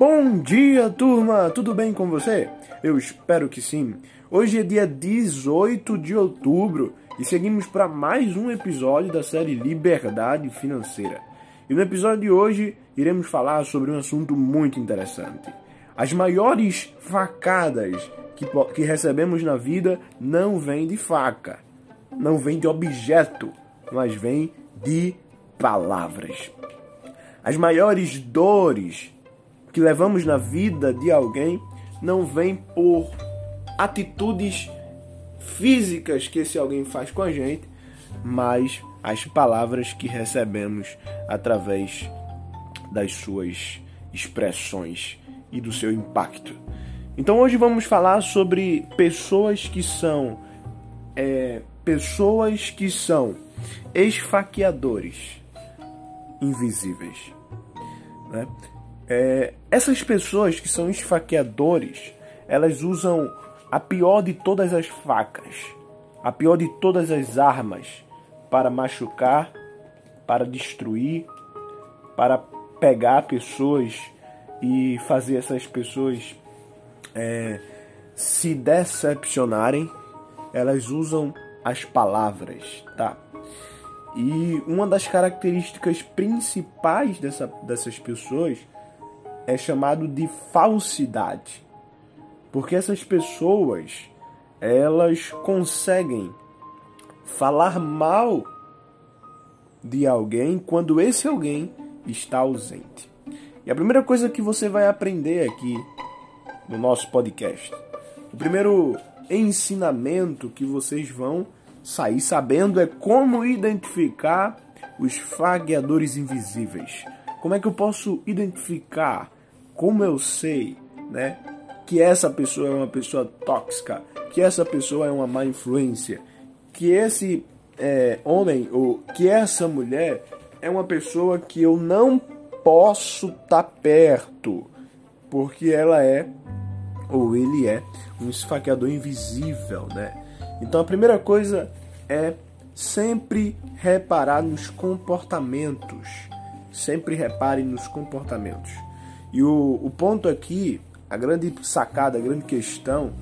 Bom dia, turma! Tudo bem com você? Eu espero que sim. Hoje é dia 18 de outubro e seguimos para mais um episódio da série Liberdade Financeira. E no episódio de hoje iremos falar sobre um assunto muito interessante. As maiores facadas que, que recebemos na vida não vêm de faca, não vêm de objeto, mas vêm de palavras. As maiores dores que levamos na vida de alguém não vêm por atitudes físicas que esse alguém faz com a gente, mas as palavras que recebemos através das suas expressões e do seu impacto. Então hoje vamos falar sobre pessoas que são é, pessoas que são esfaqueadores invisíveis. Né? É, essas pessoas que são esfaqueadores, elas usam a pior de todas as facas, a pior de todas as armas para machucar, para destruir, para pegar pessoas e fazer essas pessoas é, se decepcionarem. Elas usam as palavras, tá? E uma das características principais dessa, dessas pessoas é chamado de falsidade. Porque essas pessoas, elas conseguem falar mal de alguém quando esse alguém está ausente. E a primeira coisa que você vai aprender aqui no nosso podcast, o primeiro ensinamento que vocês vão sair sabendo é como identificar os fagueadores invisíveis. Como é que eu posso identificar como eu sei, né, que essa pessoa é uma pessoa tóxica, que essa pessoa é uma má influência, que esse é, homem ou que essa mulher é uma pessoa que eu não posso estar tá perto, porque ela é ou ele é um esfaqueador invisível, né? Então a primeira coisa é sempre reparar nos comportamentos. Sempre repare nos comportamentos. E o, o ponto aqui, a grande sacada, a grande questão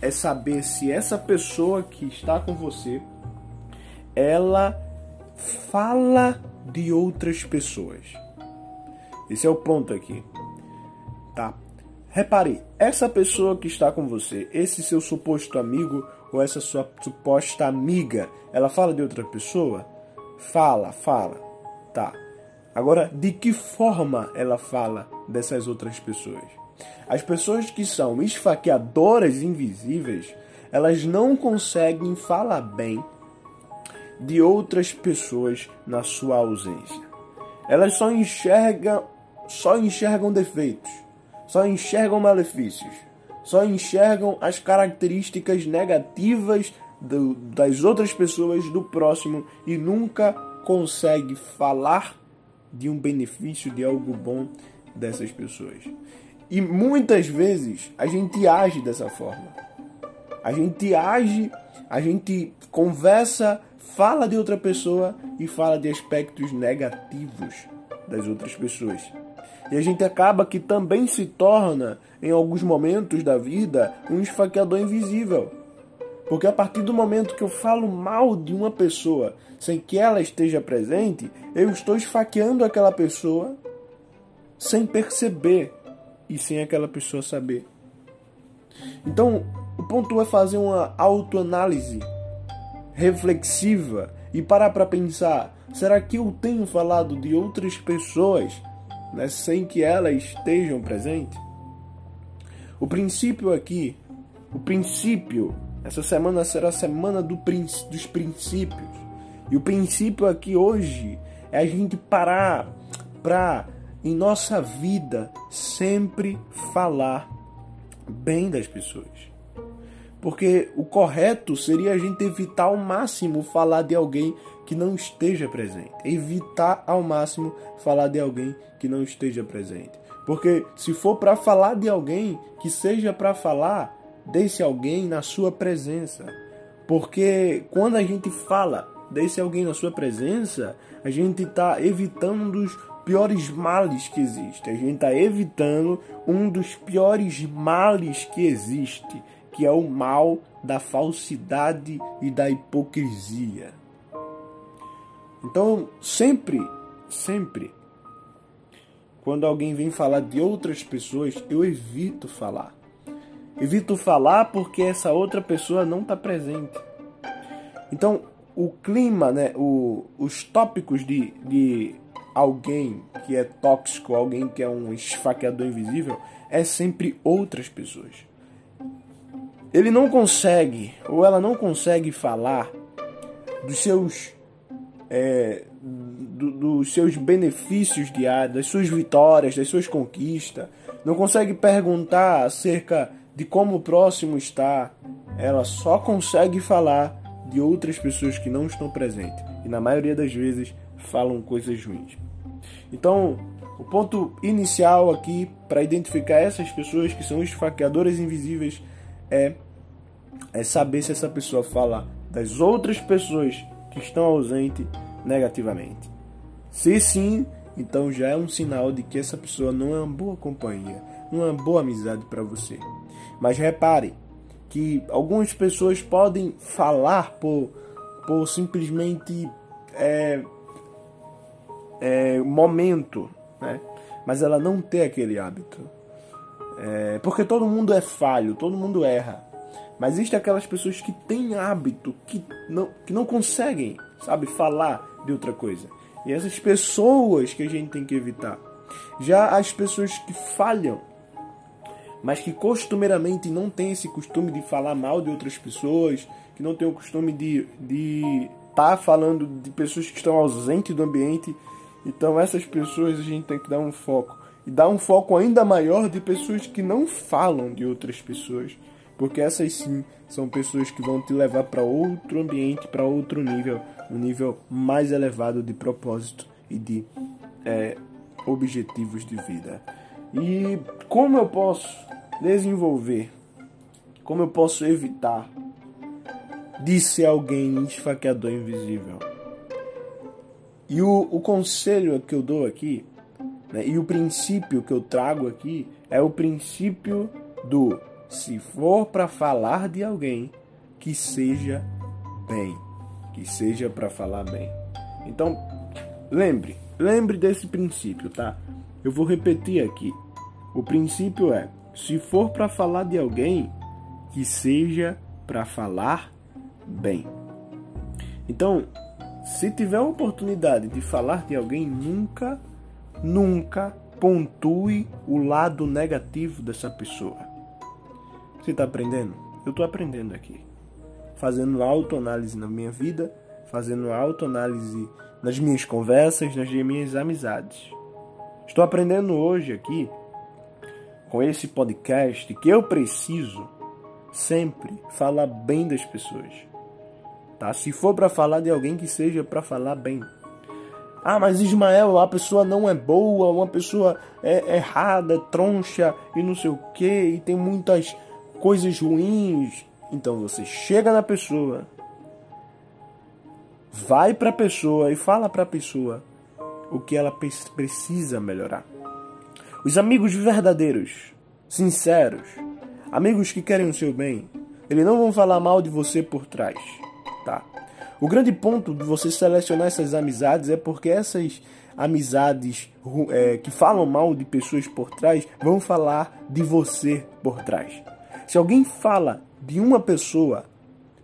é saber se essa pessoa que está com você, ela fala de outras pessoas. Esse é o ponto aqui, tá? Repare, essa pessoa que está com você, esse seu suposto amigo ou essa sua suposta amiga, ela fala de outra pessoa? Fala, fala, tá? Agora, de que forma ela fala dessas outras pessoas? As pessoas que são esfaqueadoras invisíveis, elas não conseguem falar bem de outras pessoas na sua ausência. Elas só enxergam, só enxergam defeitos, só enxergam malefícios, só enxergam as características negativas do, das outras pessoas do próximo e nunca consegue falar de um benefício, de algo bom dessas pessoas. E muitas vezes a gente age dessa forma. A gente age, a gente conversa, fala de outra pessoa e fala de aspectos negativos das outras pessoas. E a gente acaba que também se torna, em alguns momentos da vida, um esfaqueador invisível. Porque a partir do momento que eu falo mal de uma pessoa sem que ela esteja presente, eu estou esfaqueando aquela pessoa sem perceber e sem aquela pessoa saber. Então, o ponto é fazer uma autoanálise reflexiva e parar para pensar: será que eu tenho falado de outras pessoas né, sem que elas estejam presentes? O princípio aqui, o princípio, essa semana será a semana do, dos princípios. E o princípio aqui hoje é a gente parar para em nossa vida sempre falar bem das pessoas. Porque o correto seria a gente evitar ao máximo falar de alguém que não esteja presente. Evitar ao máximo falar de alguém que não esteja presente. Porque se for para falar de alguém, que seja para falar desse alguém na sua presença. Porque quando a gente fala desse alguém na sua presença, a gente está evitando piores males que existe. A gente está evitando um dos piores males que existe, que é o mal da falsidade e da hipocrisia. Então, sempre, sempre, quando alguém vem falar de outras pessoas, eu evito falar. Evito falar porque essa outra pessoa não está presente. Então, o clima, né, o, os tópicos de, de alguém que é tóxico, alguém que é um esfaqueador invisível, é sempre outras pessoas. Ele não consegue, ou ela não consegue falar dos seus, é, do, dos seus benefícios diários, das suas vitórias, das suas conquistas. Não consegue perguntar acerca de como o próximo está. Ela só consegue falar de outras pessoas que não estão presentes. E na maioria das vezes falam coisas ruins. Então, o ponto inicial aqui para identificar essas pessoas que são esfaqueadores invisíveis é, é saber se essa pessoa fala das outras pessoas que estão ausentes negativamente. Se sim, então já é um sinal de que essa pessoa não é uma boa companhia, não é uma boa amizade para você. Mas repare que algumas pessoas podem falar por, por simplesmente é, é, momento, né? mas ela não tem aquele hábito. É, porque todo mundo é falho, todo mundo erra. Mas existem aquelas pessoas que têm hábito, que não, que não conseguem, sabe, falar de outra coisa. E essas pessoas que a gente tem que evitar. Já as pessoas que falham, mas que costumeiramente não têm esse costume de falar mal de outras pessoas, que não têm o costume de estar tá falando de pessoas que estão ausentes do ambiente, então essas pessoas a gente tem que dar um foco. E dar um foco ainda maior de pessoas que não falam de outras pessoas. Porque essas sim são pessoas que vão te levar para outro ambiente, para outro nível, um nível mais elevado de propósito e de é, objetivos de vida. E como eu posso desenvolver, como eu posso evitar de ser alguém esfaqueador invisível? E o, o conselho que eu dou aqui, né, e o princípio que eu trago aqui, é o princípio do se for para falar de alguém, que seja bem. Que seja para falar bem. Então, lembre, lembre desse princípio, tá? Eu vou repetir aqui. O princípio é: se for para falar de alguém, que seja para falar bem. Então, se tiver a oportunidade de falar de alguém, nunca, nunca pontue o lado negativo dessa pessoa. Você está aprendendo? Eu estou aprendendo aqui. Fazendo autoanálise na minha vida, fazendo autoanálise nas minhas conversas, nas minhas amizades. Estou aprendendo hoje aqui, com esse podcast, que eu preciso sempre falar bem das pessoas tá? Se for para falar de alguém que seja para falar bem. Ah, mas Ismael, a pessoa não é boa, uma pessoa é errada, é troncha e não sei o que, e tem muitas coisas ruins. Então você chega na pessoa, vai para a pessoa e fala para a pessoa o que ela precisa melhorar. Os amigos verdadeiros, sinceros, amigos que querem o seu bem, eles não vão falar mal de você por trás tá? O grande ponto de você selecionar essas amizades é porque essas amizades é, que falam mal de pessoas por trás vão falar de você por trás. Se alguém fala de uma pessoa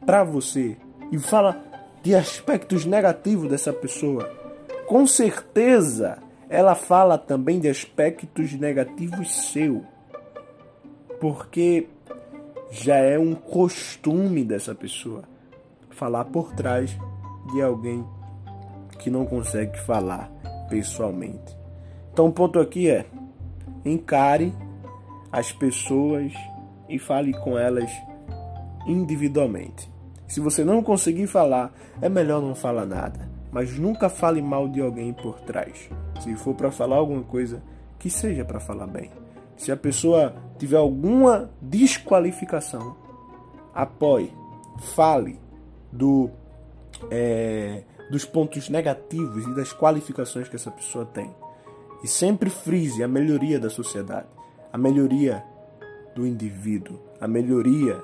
para você e fala de aspectos negativos dessa pessoa, com certeza ela fala também de aspectos negativos seu. Porque já é um costume dessa pessoa falar por trás de alguém que não consegue falar pessoalmente. Então, o ponto aqui é: encare as pessoas e fale com elas individualmente. Se você não conseguir falar, é melhor não falar nada, mas nunca fale mal de alguém por trás. Se for para falar alguma coisa, que seja para falar bem. Se a pessoa tiver alguma desqualificação, apoie, fale, do, é, dos pontos negativos e das qualificações que essa pessoa tem. E sempre frise a melhoria da sociedade, a melhoria do indivíduo, a melhoria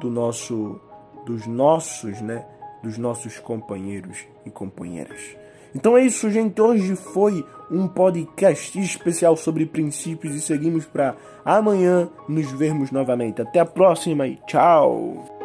do nosso dos nossos, né, dos nossos companheiros e companheiras. Então é isso, gente. Hoje foi um podcast especial sobre princípios e seguimos para amanhã nos vermos novamente. Até a próxima e tchau!